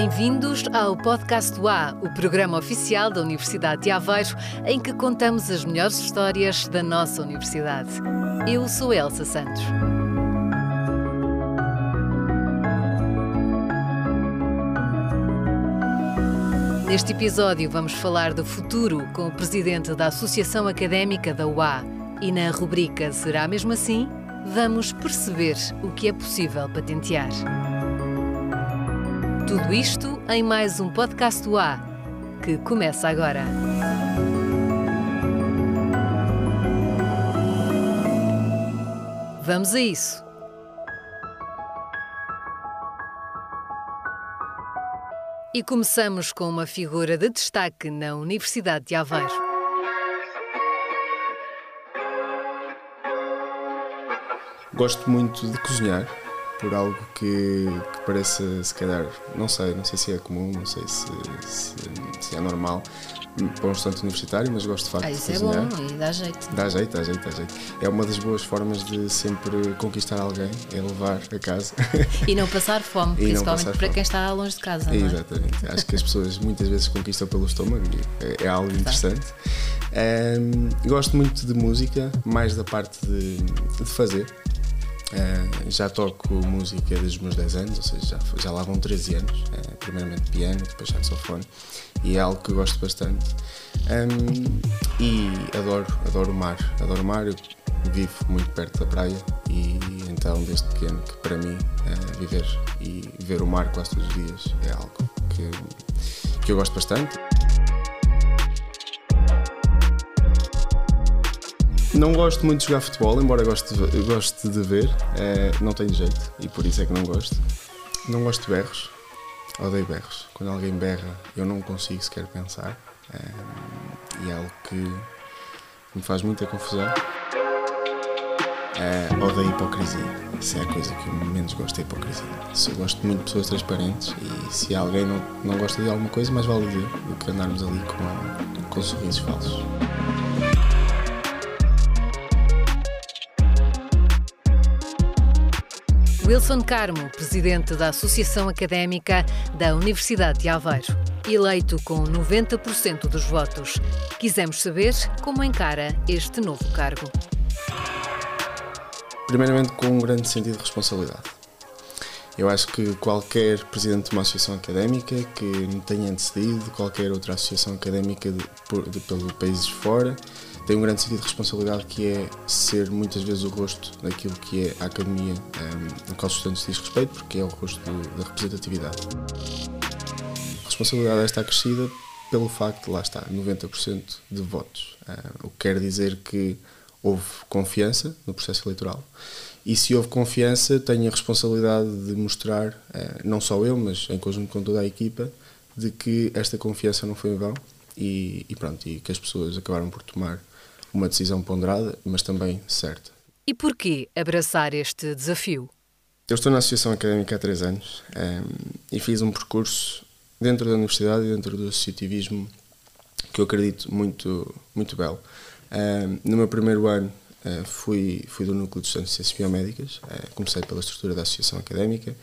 Bem-vindos ao Podcast do A, o programa oficial da Universidade de Aveiro, em que contamos as melhores histórias da nossa universidade. Eu sou Elsa Santos. Neste episódio vamos falar do futuro com o presidente da Associação Académica da UA e na rubrica Será mesmo assim? Vamos perceber o que é possível patentear. Tudo isto em mais um podcast do A, que começa agora. Vamos a isso. E começamos com uma figura de destaque na Universidade de Aveiro. Gosto muito de cozinhar por algo que, que pareça, se calhar, não sei, não sei se é comum, não sei se, se, se é normal para um estudante universitário, mas gosto de facto Ah, isso de é cozinhar. bom e dá jeito. Dá jeito, dá jeito, dá jeito. É uma das boas formas de sempre conquistar alguém, é levar a casa. E não passar fome, E principalmente passar para fome. quem está longe de casa. é? Exatamente. Acho que as pessoas muitas vezes conquistam pelo estômago e é, é algo interessante. Ahm, gosto muito de música, mais da parte de, de fazer. Ah, já toco música desde os meus 10 anos, ou seja, já, já lá vão 13 anos. Ah, primeiramente piano, depois saxofone, e é algo que gosto bastante. Ahm, e adoro, adoro o mar. Adoro o mar, eu vivo muito perto da praia e então desde pequeno que para mim ah, viver e ver o mar quase todos os dias é algo que, que eu gosto bastante. Não gosto muito de jogar futebol, embora goste de, goste de ver, eh, não tenho jeito e por isso é que não gosto. Não gosto de berros, odeio berros. Quando alguém berra, eu não consigo sequer pensar eh, e é algo que me faz muita confusão. Eh, odeio hipocrisia, isso é a coisa que eu menos gosto, é hipocrisia. Eu gosto muito de pessoas transparentes e se alguém não, não gosta de alguma coisa, mais vale dizer do que andarmos ali com, com sorrisos falsos. Wilson Carmo, presidente da Associação Académica da Universidade de Aveiro. Eleito com 90% dos votos. Quisemos saber como encara este novo cargo. Primeiramente, com um grande sentido de responsabilidade. Eu acho que qualquer presidente de uma associação académica que me tenha antecedido, qualquer outra associação académica de, por, de, pelo países fora, tem um grande sentido de responsabilidade que é ser muitas vezes o rosto daquilo que é a academia um, no qual os estudantes diz respeito, porque é o rosto da representatividade. A responsabilidade está acrescida pelo facto de lá está 90% de votos, Ah, o que quer dizer que houve confiança no processo eleitoral e se houve confiança tenho a responsabilidade de mostrar, ah, não só eu, mas em conjunto com toda a equipa, de que esta confiança não foi em vão e, e pronto, e que as pessoas acabaram por tomar uma decisão ponderada, mas também certa. E porquê abraçar este desafio? Eu estou na Associação Académica há três anos ehm, e fiz um percurso dentro da universidade e dentro do associativismo que eu acredito muito, muito belo. Ehm, no meu primeiro ano eh, fui, fui do Núcleo de Ciências Biomédicas, eh, comecei pela estrutura da Associação Académica.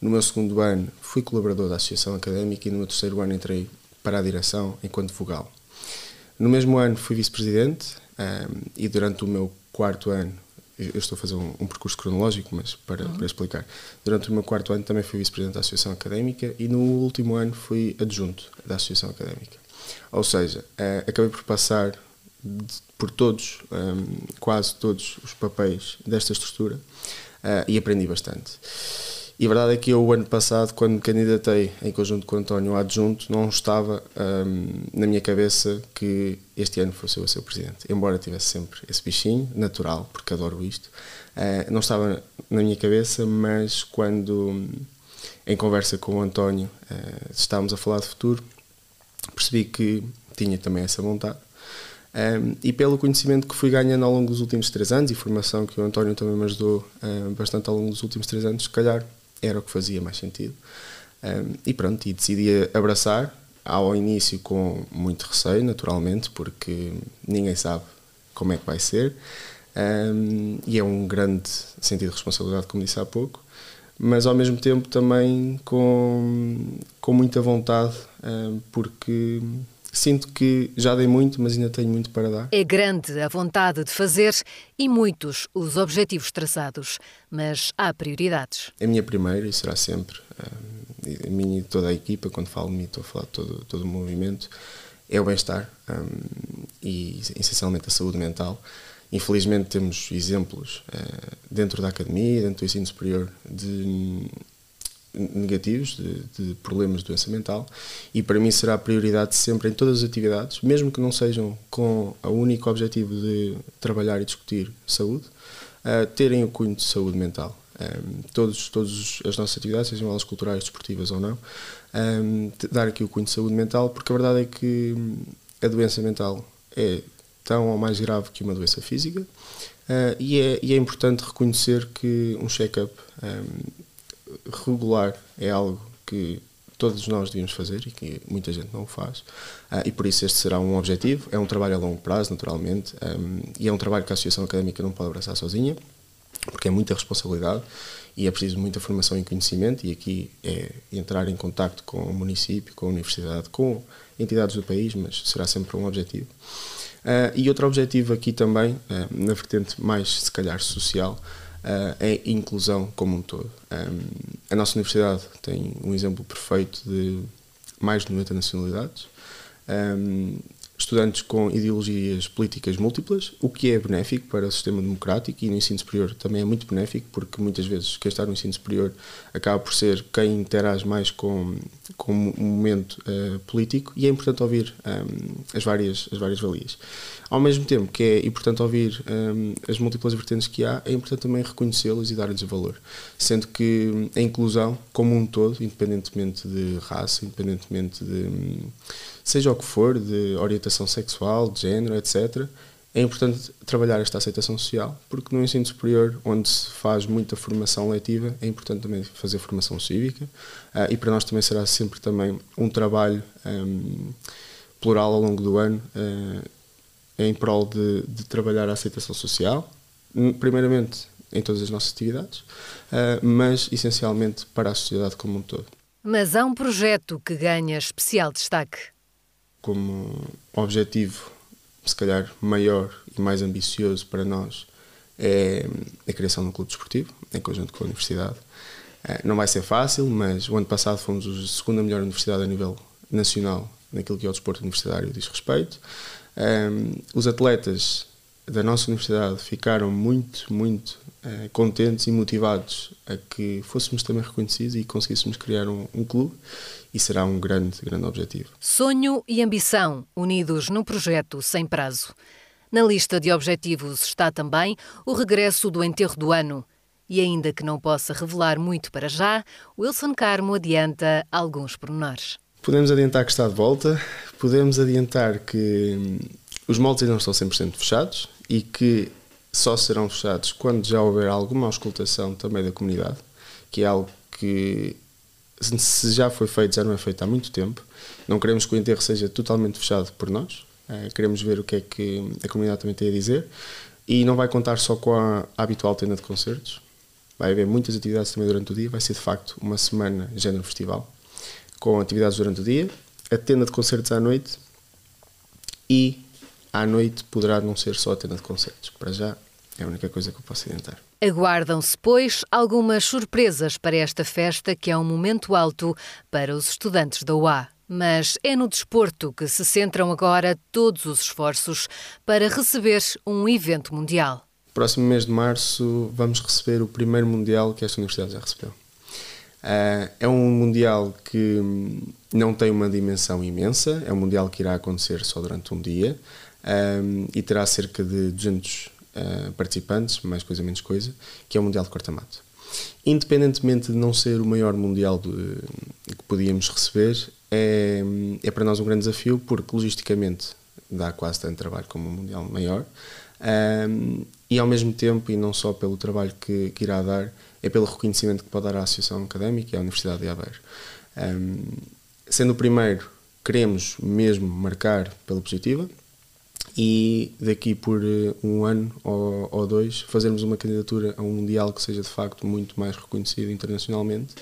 No meu segundo ano fui colaborador da Associação Académica e no meu terceiro ano entrei para a direção enquanto vogal. No mesmo ano fui vice-presidente e durante o meu quarto ano, eu estou a fazer um, um percurso cronológico, mas para, para explicar, durante o meu quarto ano também fui vice-presidente da Associação Académica e no último ano fui adjunto da Associação Académica. Ou seja, eh, acabei por passar de- por todos, ehm, quase todos os papéis desta estrutura eh, e aprendi bastante. E a verdade é que eu, o ano passado, quando me candidatei em conjunto com o António adjunto, não estava hum, na minha cabeça que este ano fosse eu a ser o presidente. Embora tivesse sempre esse bichinho, natural, porque adoro isto, eh, não estava na minha cabeça, mas quando, hum, em conversa com o António, eh, estávamos a falar de futuro, percebi que tinha também essa vontade. Um, e pelo conhecimento que fui ganhando ao longo dos últimos três anos e formação que o António também me ajudou um, bastante ao longo dos últimos três anos, se calhar era o que fazia mais sentido. Um, e pronto, e decidi abraçar, ao início com muito receio, naturalmente, porque ninguém sabe como é que vai ser. Um, e é um grande sentido de responsabilidade, como disse há pouco, mas ao mesmo tempo também com, com muita vontade, uh, porque sinto que já dei muito, mas ainda tenho muito para dar. É grande a vontade de fazer e muitos os objetivos traçados, mas há prioridades. A minha primeira, e será sempre, uh, a minha e toda a equipa, quando falo de mim, estou a falar de todo, todo o movimento, é o bem-estar um, e essencialmente a saúde mental. Infelizmente temos exemplos uh, dentro da academia, dentro do ensino superior, de negativos, de, de, problemas de doença mental, e para mim será prioridade sempre em todas as atividades, mesmo que não sejam com o único objetivo de trabalhar e discutir saúde, uh, terem o cunho de saúde mental. Um, todos, todas as nossas atividades, sejam elas culturais, desportivas ou não, um, dar aqui o cunho de saúde mental, porque a verdade é que a doença mental é tão ou mais grave que uma doença física uh, e, é, e, é, importante reconhecer que um check-up um, regular é algo que todos nós devíamos fazer e que muita gente não faz. Uh, e por isso este será um objetivo. É um trabalho a longo prazo, naturalmente, um, e é um trabalho que a Associação Académica não pode abraçar sozinha porque é muita responsabilidade e é preciso muita formação e conhecimento e aqui é entrar em contacto com o município, com a universidade, com entidades do país, mas será sempre um objetivo. Uh, e outro objetivo aqui também, uh, na vertente mais, se calhar, social, é a inclusão como um todo. Um, a nossa universidade tem um exemplo perfeito de mais de 90 nacionalidades. Estudantes com ideologias políticas múltiplas, o que é benéfico para o sistema democrático e no ensino superior também é muito benéfico, porque muitas vezes quem está no ensino superior acaba por ser quem interage mais com, com o momento uh, político e é importante ouvir um, ehm, as, várias, as várias valias. Ao mesmo tempo que é importante ouvir um, ehm, as múltiplas vertentes que há, é importante também reconhecê-las e dar-lhes valor, sendo que a inclusão como um todo, independentemente de raça, independentemente de seja o que for, de orientação sexual, de género, etc., é importante trabalhar esta aceitação social, porque no ensino superior, onde se faz muita formação letiva, é importante também fazer formação cívica, uh, e para nós também será sempre também um trabalho um, plural ao longo do ano, uh, em prol de, de, trabalhar a aceitação social, primeiramente em todas as nossas atividades, uh, mas essencialmente para a sociedade como um todo. Mas há um projeto que ganha especial destaque como objetivo, se calhar, maior e mais ambicioso para nós é a criação de um clube desportivo, em conjunto com a Universidade. Eh, não vai ser fácil, mas o ano passado fomos a segunda melhor universidade a nível nacional naquilo que é o desporto universitário diz respeito. Um, os atletas da nossa universidade ficaram muito, muito uh, contentes e motivados a que fôssemos também reconhecidos e conseguíssemos criar um, um, clube e será um grande, grande objetivo. Sonho e ambição unidos num projeto sem prazo. Na lista de objetivos está também o regresso do enterro do ano. E ainda que não possa revelar muito para já, Wilson Carmo adianta alguns pormenores. Podemos adiantar que está de volta, podemos adiantar que hum, os moldes ainda não estão 100% fechados e que só serão fechados quando já houver alguma auscultação também da comunidade, que é algo que se já foi feito, já não é feito há muito tempo. Não queremos que o enterro seja totalmente fechado por nós, eh, queremos ver o que é que a comunidade também tem a dizer e não vai contar só com a habitual tenda de concertos. Vai haver muitas atividades também durante o dia, vai ser de facto uma semana género festival, com atividades durante o dia, a tenda de concertos à noite e à noite poderá não ser só a tenda de concertos. Para já é a única coisa que eu posso adiantar. Aguardam-se, pois, algumas surpresas para esta festa, que é um momento alto para os estudantes da UA. Mas é no desporto que se centram agora todos os esforços para receber um evento mundial. Próximo mês de março vamos receber o primeiro mundial que esta universidade já recebeu. Uh, é um mundial que não tem uma dimensão imensa, é um mundial que irá acontecer só durante um dia um, e terá cerca de 200 uh, ah, participantes, mais coisa menos coisa, que é o Mundial de Corta-Mato. Independentemente de não ser o maior Mundial de, que podíamos receber, é, é para nós um grande desafio porque logisticamente dá quase tanto trabalho como um Mundial maior um, e ao mesmo tempo, e não só pelo trabalho que, que, irá dar, é pelo reconhecimento que pode dar à Associação Académica e à Universidade de Aveiro. Um, sendo o primeiro, queremos mesmo marcar pela positiva, e daqui por uh, um ano ou, ou, dois fazermos uma candidatura a um Mundial que seja de facto muito mais reconhecido internacionalmente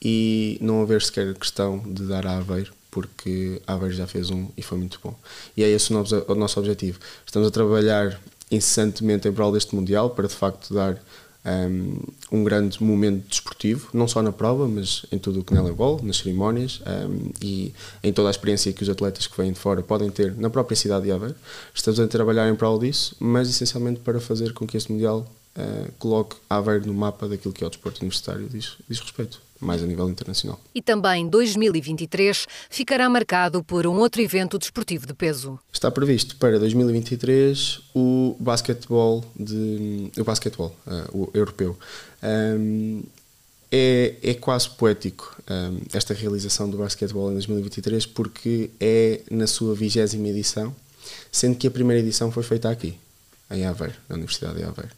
e não haver sequer questão de dar a Aveiro, porque a Aveiro já fez um e foi muito bom. E é esse o nosso, o nosso objetivo. Estamos a trabalhar incessantemente em prol deste Mundial para de facto dar um, um, grande momento desportivo, não só na prova, mas em tudo o que nela envolve, nas cerimónias um, e em toda a experiência que os atletas que vêm de fora podem ter na própria cidade de Aveiro. Estamos a trabalhar em prol disso, mas essencialmente para fazer com que este Mundial uh, coloque Aveiro no mapa daquilo que é o desporto universitário diz, diz respeito mais a nível internacional. E também 2023 ficará marcado por um outro evento desportivo de peso. Está previsto para 2023 o basquetebol de o basquetebol uh, o europeu. Um, é, é, quase poético um, esta realização do basquetebol em 2023 porque é na sua vigésima edição, sendo que a primeira edição foi feita aqui, em Aveiro, na Universidade de Aveiro.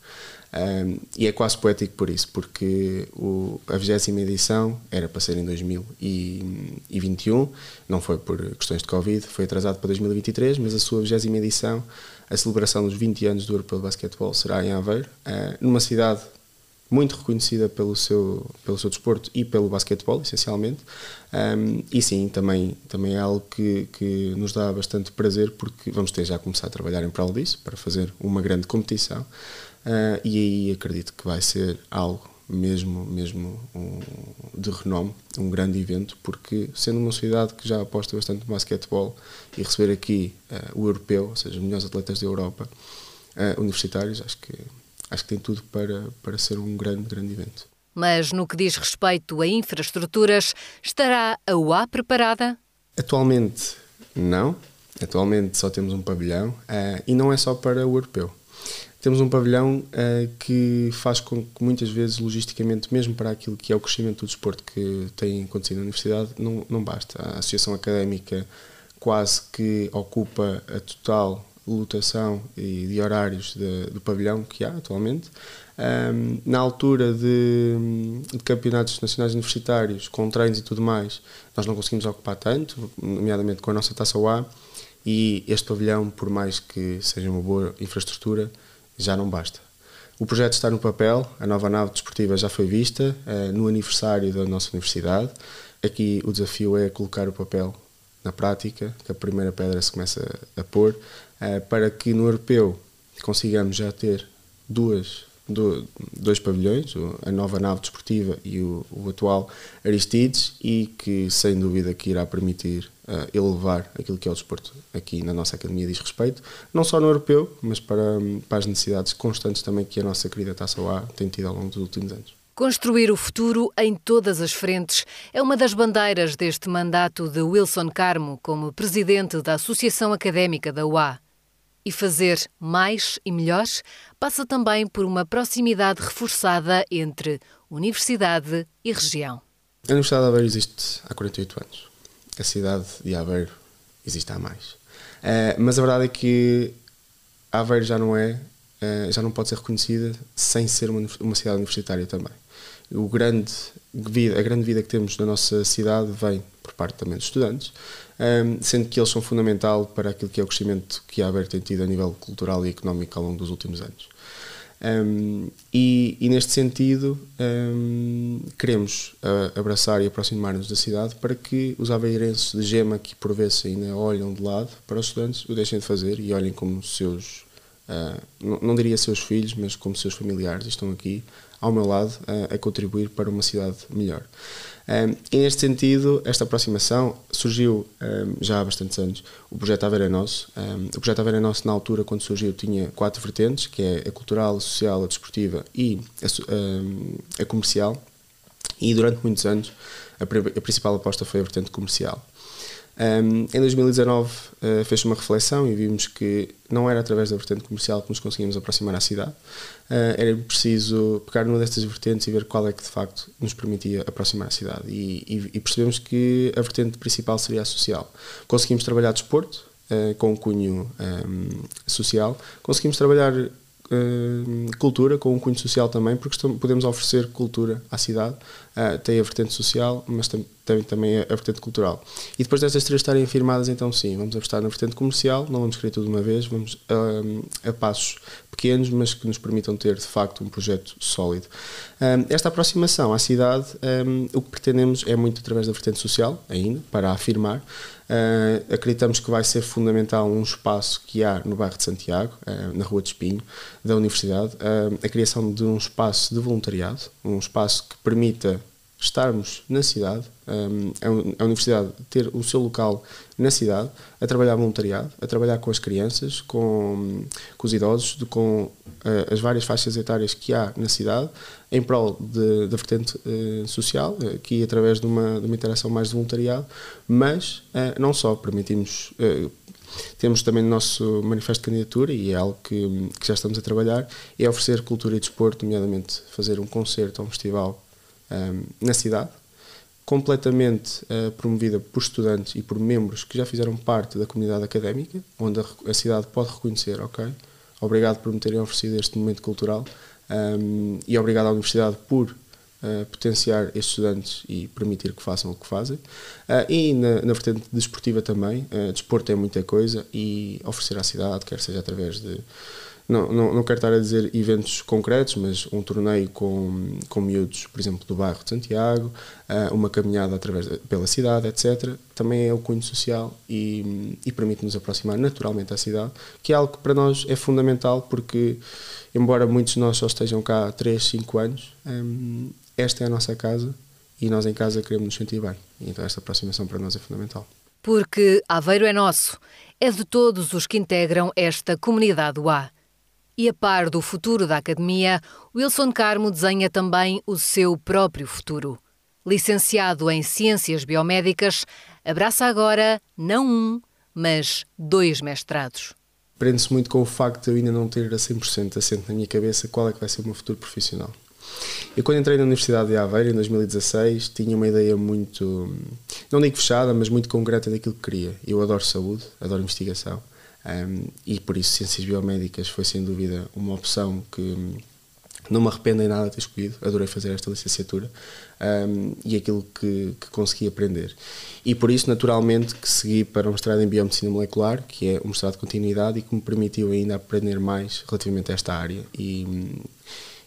Um, e é quase poético por isso, porque o, a 20 edição era para ser em 2021, não foi por questões de Covid, foi atrasado para 2023, mas a sua 20 edição, a celebração dos 20 anos do Europeu de Basquetebol, será em Aveiro, uh, numa cidade muito reconhecida pelo seu, pelo seu desporto e pelo basquetebol, essencialmente. Um, e sim, também, também é algo que, que nos dá bastante prazer, porque vamos ter já começar a trabalhar em prol disso, para fazer uma grande competição. Uh, e aí acredito que vai ser algo mesmo, mesmo um, de renome, um grande evento, porque sendo uma cidade que já aposta bastante no basquetebol e receber aqui uh, o europeu, ou seja, os melhores atletas da Europa, uh, universitários, acho que acho que tem tudo para, para ser um grande, grande evento. Mas no que diz respeito a infraestruturas, estará a UA preparada? Atualmente não. Atualmente só temos um pavilhão uh, e não é só para o europeu. Temos um pavilhão uh, que faz com que muitas vezes, logisticamente, mesmo para aquilo que é o crescimento do desporto que tem acontecido na universidade, não, não basta. A associação académica quase que ocupa a total lotação e de horários de, do pavilhão que há atualmente. Um, na altura de, de, campeonatos nacionais universitários, com treinos e tudo mais, nós não conseguimos ocupar tanto, nomeadamente com a nossa taça UA, e este pavilhão, por mais que seja uma boa infraestrutura, já não basta. O projeto está no papel, a nova nave desportiva já foi vista uh, no aniversário da nossa universidade. Aqui o desafio é colocar o papel na prática, que a primeira pedra se começa a, pôr, uh, para que no europeu consigamos já ter duas, do, dois pavilhões, a nova nave desportiva e o, o, atual Aristides, e que sem dúvida que irá permitir uh, elevar aquilo que é o desporto aqui na nossa academia diz respeito, não só no europeu, mas para, para as necessidades constantes também que a nossa querida Taça OA tem tido ao longo dos últimos anos. Construir o futuro em todas as frentes é uma das bandeiras deste mandato de Wilson Carmo como presidente da Associação Académica da UA. E fazer mais e melhor passa também por uma proximidade reforçada entre universidade e região. A Universidade de Aveiro existe há 48 anos. A cidade de Aveiro existe há mais. Uh, mas a verdade é que Aveiro já não é, uh, já não pode ser reconhecida sem ser uma, uma cidade universitária também o grande a grande vida que temos na nossa cidade vem por parte também dos estudantes, um, sendo que eles são fundamental para aquilo que é o crescimento que a ABER tem tido a nível cultural e económico ao longo dos últimos anos. Um, e, e, neste sentido um, queremos uh, abraçar e aproximar-nos da cidade para que os aveirenses de gema que por vezes ainda olham de lado para os estudantes o deixem de fazer e olhem como seus uh, não, não, diria seus filhos mas como seus familiares estão aqui ao meu lado a, a contribuir para uma cidade melhor. Um, e neste sentido, esta aproximação surgiu um, já há bastantes anos. O projeto Aveiro é Nosso. Um, o projeto Aveiro é Nosso, na altura, quando surgiu, tinha quatro vertentes, que é a cultural, a social, a desportiva e a, a comercial. E durante muitos anos, a, a principal aposta foi a vertente comercial. Um, em 2019 uh, fez uma reflexão e vimos que não era através da vertente comercial que nos conseguíamos aproximar à cidade, uh, era preciso pegar numa destas vertentes e ver qual é que de facto nos permitia aproximar à cidade. E, e, e percebemos que a vertente principal seria a social. Conseguimos trabalhar desporto uh, com um cunho um, social, conseguimos trabalhar cultura com um cunho social também, porque estamos, podemos oferecer cultura à cidade. Tem a vertente social, mas tem também a, a vertente cultural. E depois destas três estarem afirmadas, então sim, vamos apostar na vertente comercial, não vamos querer tudo de uma vez, vamos um, a passos pequenos, mas que nos permitam ter de facto um projeto sólido. Um, esta aproximação à cidade, um, o que pretendemos é muito através da vertente social, ainda, para afirmar. Uh, acreditamos que vai ser fundamental um espaço que há no bairro de Santiago, uh, na Rua de Espinho, da Universidade, uh, a criação de um espaço de voluntariado, um espaço que permita estarmos na cidade, a universidade ter o seu local na cidade, a trabalhar voluntariado, a trabalhar com as crianças, com, com os idosos, com uh, as várias faixas etárias que há na cidade, em prol da vertente uh, social, aqui através de uma, de uma interação mais de voluntariado, mas uh, não só, permitimos. temos também no nosso manifesto de candidatura, e é algo que, que já estamos a trabalhar, é oferecer cultura e desporto, nomeadamente fazer um concerto ou um festival um, na cidade, completamente uh, promovida por estudantes e por membros que já fizeram parte da comunidade académica, onde a, a cidade pode reconhecer, ok, obrigado por me terem oferecido este momento cultural um, e obrigado à Universidade por uh, potenciar estes estudantes e permitir que façam o que fazem. Uh, e na, na vertente desportiva também, desporto é muita coisa e oferecer à cidade, quer seja através de não, não, não quero estar a dizer eventos concretos, mas um torneio com, com miúdos, por exemplo, do bairro de Santiago, uh, uma caminhada através pela cidade, etc. Também é o cunho social e, e permite-nos aproximar naturalmente à cidade, que é algo que para nós é fundamental porque, embora muitos de nós só estejam cá há 3, 5 anos, um, esta é a nossa casa e nós em casa queremos nos sentir bem. Então esta aproximação para nós é fundamental. Porque Aveiro é nosso, é de todos os que integram esta comunidade UA. E a par do futuro da academia, Wilson Carmo desenha também o seu próprio futuro. Licenciado em Ciências Biomédicas, abraça agora não um, mas dois mestrados. Prende-se muito com o facto de eu ainda não ter a 100% assente na minha cabeça qual é que vai ser o meu futuro profissional. Eu quando entrei na Universidade de Aveiro, em 2016, tinha uma ideia muito, não digo fechada, mas muito concreta daquilo que queria. Eu adoro saúde, adoro investigação um, e por isso ciências biomédicas foi sem dúvida uma opção que não me arrependo em nada de ter escolhido, adorei fazer esta licenciatura um, e aquilo que, que, consegui aprender. E por isso, naturalmente, que segui para um mestrado em Biomedicina Molecular, que é um mestrado de continuidade e que me permitiu ainda aprender mais relativamente a esta área. E,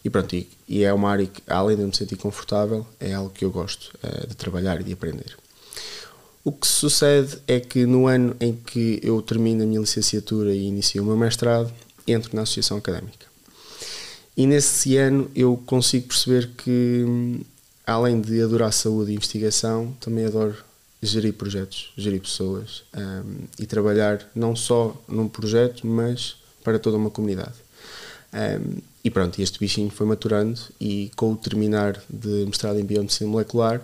e pronto, e, e é uma área que, além de me sentir confortável, é algo que eu gosto uh, de trabalhar e de aprender. O que sucede é que no ano em que eu termino a minha licenciatura e inicio o meu mestrado, entro na associação académica. E nesse ano eu consigo perceber que, além de adorar saúde e investigação, também adoro gerir projetos, gerir pessoas um, e trabalhar não só num projeto, mas para toda uma comunidade. Um, e pronto, este bichinho foi maturando e com o terminar de mestrado em biomedicina molecular,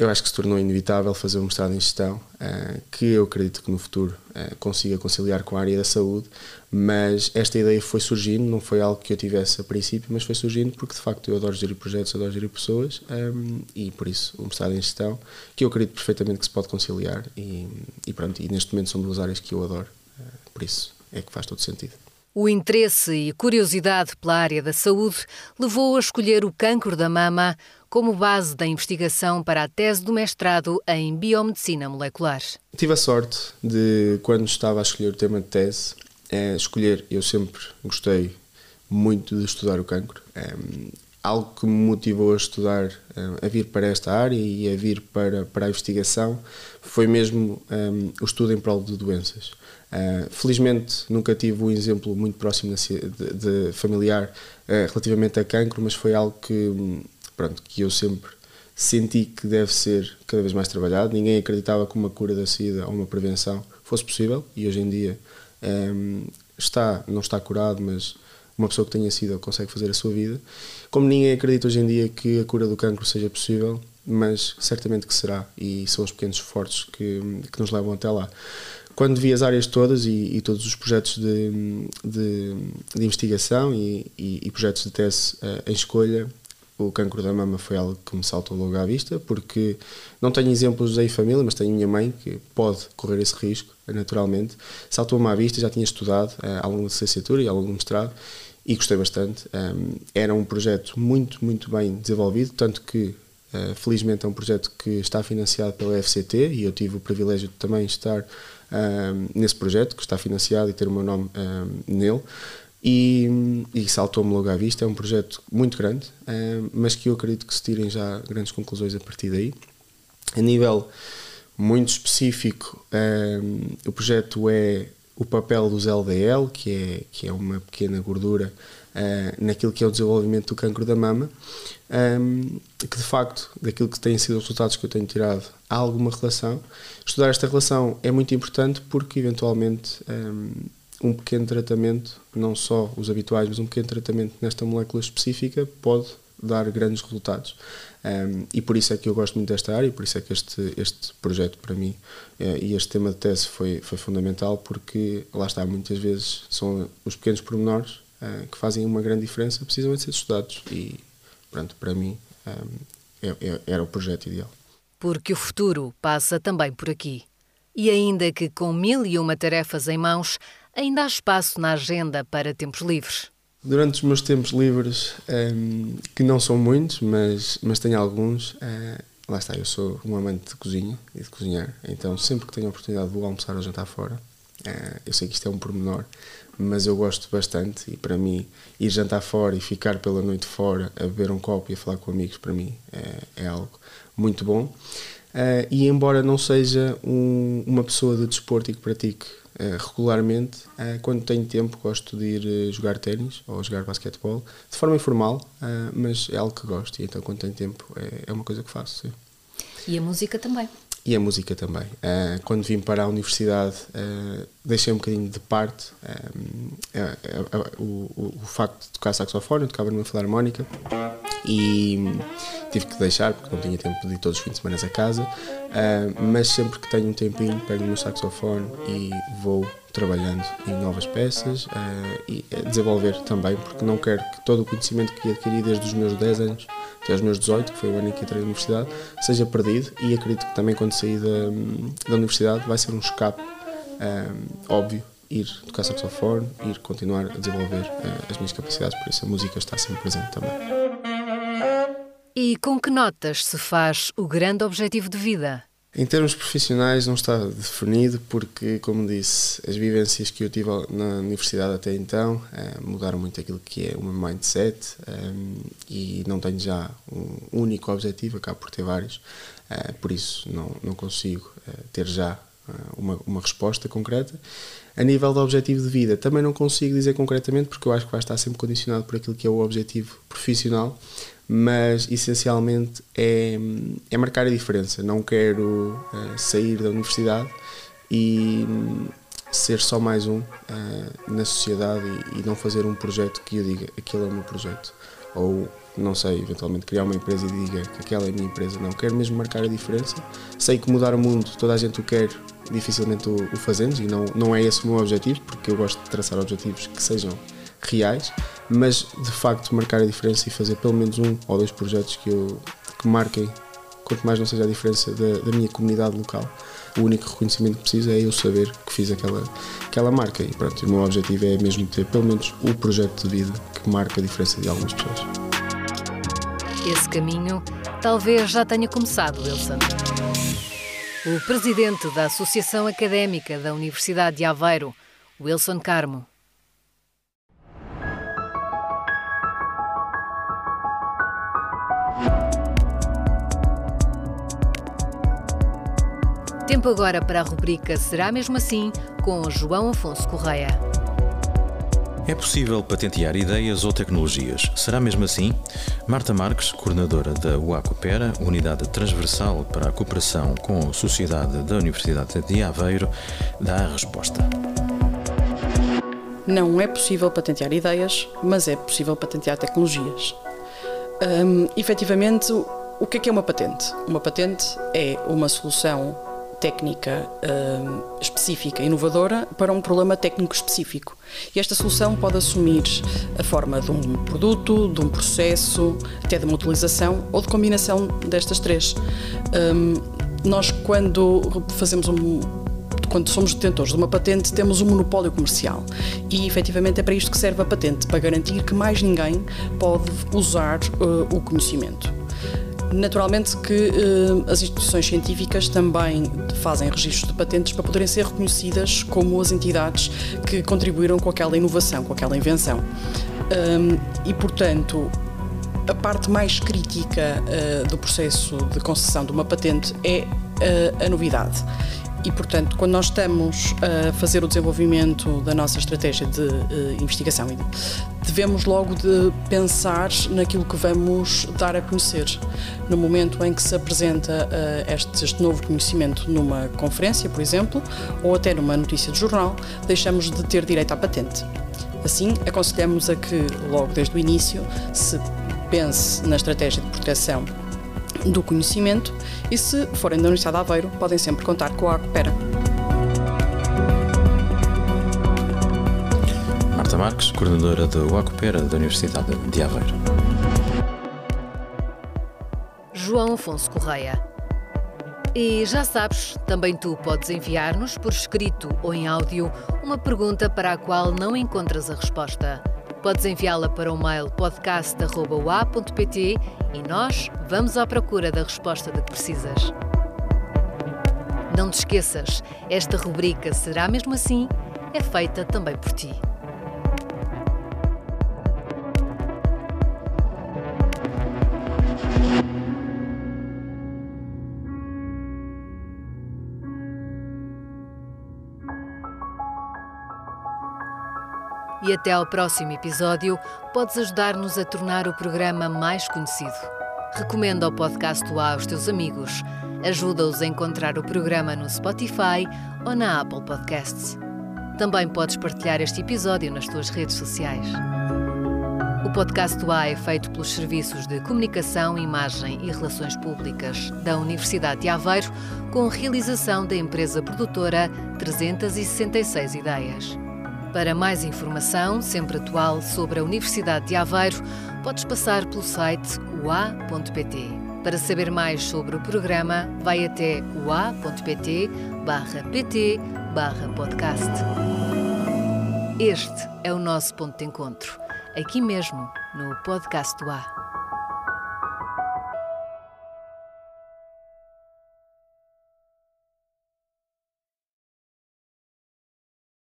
eu acho que se tornou inevitável fazer um mestrado em gestão, uh, que eu acredito que no futuro uh, consiga conciliar com a área da saúde, mas esta ideia foi surgindo, não foi algo que eu tivesse a princípio, mas foi surgindo porque de facto eu adoro gerir projetos, adoro gerir pessoas ehm, e por isso o um mestrado em gestão, que eu acredito perfeitamente que se pode conciliar e, e pronto, e neste momento são duas áreas que eu adoro, uh, por isso é que faz todo sentido. O interesse e curiosidade pela área da saúde levou a escolher o cancro da mama como base da investigação para a tese do mestrado em Biomedicina Molecular. Tive a sorte de, quando estava a escolher o tema de tese, é escolher, eu sempre gostei muito de estudar o cancro. É, algo que me motivou a estudar, a vir para esta área e a vir para, para a investigação foi mesmo um, o estudo em prol de doenças. Uh, felizmente nunca tive um exemplo muito próximo de, de familiar uh, relativamente a cancro, mas foi algo que pronto, que eu sempre senti que deve ser cada vez mais trabalhado. Ninguém acreditava que uma cura da SIDA ou uma prevenção fosse possível e hoje em dia um, está, não está curado, mas uma pessoa que tenha SIDA consegue fazer a sua vida. Como ninguém acredita hoje em dia que a cura do cancro seja possível, mas certamente que será e são os pequenos esforços que, que nos levam até lá. Quando vi as áreas todas e, e todos os projetos de, de, de investigação e, e, e, projetos de tese uh, em escolha, o cancro da mama foi algo que me saltou logo à vista, porque não tenho exemplos em família, mas tenho minha mãe que pode correr esse risco, naturalmente. Saltou-me à vista, já tinha estudado uh, ao longo da licenciatura e ao longo do mestrado e gostei bastante. Um, era um projeto muito, muito bem desenvolvido, tanto que Uh, felizmente é um projeto que está financiado pela FCT e eu tive o privilégio de também estar uh, nesse projeto que está financiado e ter o meu nome uh, nele. E, e saltou-me logo à vista. É um projeto muito grande, mas que eu acredito que se tirem já grandes conclusões a partir daí. A nível muito específico, o projeto é o papel dos LDL, que é, que é uma pequena gordura uh, naquilo que é o desenvolvimento do cancro da mama, um, que de facto, daquilo que têm sido os resultados que eu tenho tirado, há alguma relação. Estudar esta relação é muito importante porque, eventualmente, um, um pequeno tratamento, não só os habituais, mas um pequeno tratamento nesta molécula específica pode dar grandes resultados. Um, e por isso é que eu gosto muito desta área e por isso é que este, este projeto para mim uh, e este tema de tese foi, foi fundamental porque lá está, muitas vezes são os pequenos pormenores uh, que fazem uma grande diferença, precisam de ser estudados e pronto, para mim um, é, é, era o projeto ideal. Porque o futuro passa também por aqui. E ainda que com mil e uma tarefas em mãos, ainda há espaço na agenda para tempos livres. Durante os meus tempos livres, um, ehm, que não são muitos, mas, mas tenho alguns, uh, lá está, eu sou um amante de cozinha e de cozinhar, então sempre que tenho a oportunidade vou almoçar ou jantar fora. Uh, eu sei que isto é um pormenor, mas eu gosto bastante e para mim ir jantar fora e ficar pela noite fora a beber um copo e a falar com amigos, para mim é, é algo muito bom. Uh, e embora não seja um, uma pessoa de desporto e que pratique regularmente, uh, quando tenho tempo gosto de ir jogar ténis ou jogar basquetebol, de forma informal, mas é algo que gosto e então quando tenho tempo é uma coisa que faço. Sim. E a música também? E a música também. quando vim para a universidade deixei um bocadinho de parte o, o, o, facto de tocar saxofone, eu tocava numa filarmónica e tive que deixar porque não tinha tempo de ir todos os fins de semana a casa, uh, mas sempre que tenho um tempinho pego o meu saxofone e vou trabalhando em novas peças uh, e desenvolver também, porque não quero que todo o conhecimento que adquiri desde os meus 10 anos até os meus 18, que foi o ano em que entrei na universidade, seja perdido e acredito que também quando sair da, da universidade vai ser um escape um, óbvio ir tocar saxofone, ir continuar a desenvolver uh, as minhas capacidades, por isso a música está sempre presente também. E com que notas se faz o grande objetivo de vida? Em termos profissionais não está definido porque, como disse, as vivências que eu tive na universidade até então eh, mudaram muito aquilo que é o meu mindset eh, e não tenho já um único objetivo, acabo por ter vários, eh, por isso não, não consigo ter já uma, uma resposta concreta. A nível do objetivo de vida, também não consigo dizer concretamente porque eu acho que vai estar sempre condicionado por aquilo que é o objetivo profissional, mas essencialmente é, é marcar a diferença. Não quero uh, sair da universidade e um, ser só mais um uh, na sociedade e, e, não fazer um projeto que eu diga aquele é o meu projeto. Ou, não sei, eventualmente criar uma empresa e diga que aquela é a minha empresa. Não, quero mesmo marcar a diferença. Sei que mudar o mundo, toda a gente o quer, dificilmente o, o fazemos e não, não é esse o meu objetivo, porque eu gosto de traçar objetivos que sejam reais, mas de facto marcar a diferença e fazer pelo menos um ou dois projetos que, eu, que marquem, quanto mais não seja a diferença da, da minha comunidade local. O único reconhecimento que preciso é eu saber que fiz aquela, aquela marca e pronto, o meu objetivo é mesmo ter pelo menos o projeto de vida que marca a diferença de algumas pessoas. Esse caminho talvez já tenha começado, Wilson. O presidente da Associação Académica da Universidade de Aveiro, Wilson Carmo, Tempo agora para a rubrica Será Mesmo Assim? com João Afonso Correia. É possível patentear ideias ou tecnologias. Será mesmo assim? Marta Marques, coordenadora da UACOPERA, Unidade Transversal para a Cooperação com a Sociedade da Universidade de Aveiro, dá a resposta. Não é possível patentear ideias, mas é possível patentear tecnologias. Hum, efetivamente, o que é, que é uma patente? Uma patente é uma solução técnica uh, específica, inovadora, para um problema técnico específico. E esta solução pode assumir a forma de um produto, de um processo, até de uma utilização ou de combinação destas três. Um, nós, quando fazemos um, quando somos detentores de uma patente, temos um monopólio comercial. E efetivamente é para isto que serve a patente para garantir que mais ninguém pode usar uh, o conhecimento. Naturalmente que eh, as instituições científicas também fazem registros de patentes para poderem ser reconhecidas como as entidades que contribuíram com aquela inovação, com aquela invenção. Um, e, portanto, a parte mais crítica uh, do processo de concessão de uma patente é uh, a novidade. E, portanto, quando nós estamos a fazer o desenvolvimento da nossa estratégia de uh, investigação, devemos logo de pensar naquilo que vamos dar a conhecer. No momento em que se apresenta uh, este, este, novo conhecimento numa conferência, por exemplo, ou até numa notícia de jornal, deixamos de ter direito à patente. Assim, aconselhamos a que, logo desde o início, se pense na estratégia de proteção do conhecimento e, se forem da Universidade de Aveiro, podem sempre contar com a Acopera. Marques, coordenadora do Acopera da Universidade de Aveiro. João Afonso Correia. E já sabes, também tu podes enviar-nos por escrito ou em áudio uma pergunta para a qual não encontras a resposta. Podes enviá-la para o mail podcast.ua.pt e nós vamos à procura da resposta de que precisas. Não te esqueças, esta rubrica Será Mesmo Assim? é feita também por ti. E até ao próximo episódio, podes ajudar-nos a tornar o programa mais conhecido. Recomenda o podcast A aos teus amigos. Ajuda-os a encontrar o programa no Spotify ou na Apple Podcasts. Também podes partilhar este episódio nas tuas redes sociais. O podcast A é feito pelos Serviços de Comunicação, Imagem e Relações Públicas da Universidade de Aveiro, com realização da empresa produtora 366 Ideias. Para mais informação, sempre atual, sobre a Universidade de Aveiro, podes passar pelo site ua.pt. Para saber mais sobre o programa, vai até ua.pt pt podcast. Este é o nosso ponto de encontro, aqui mesmo, no podcast do A.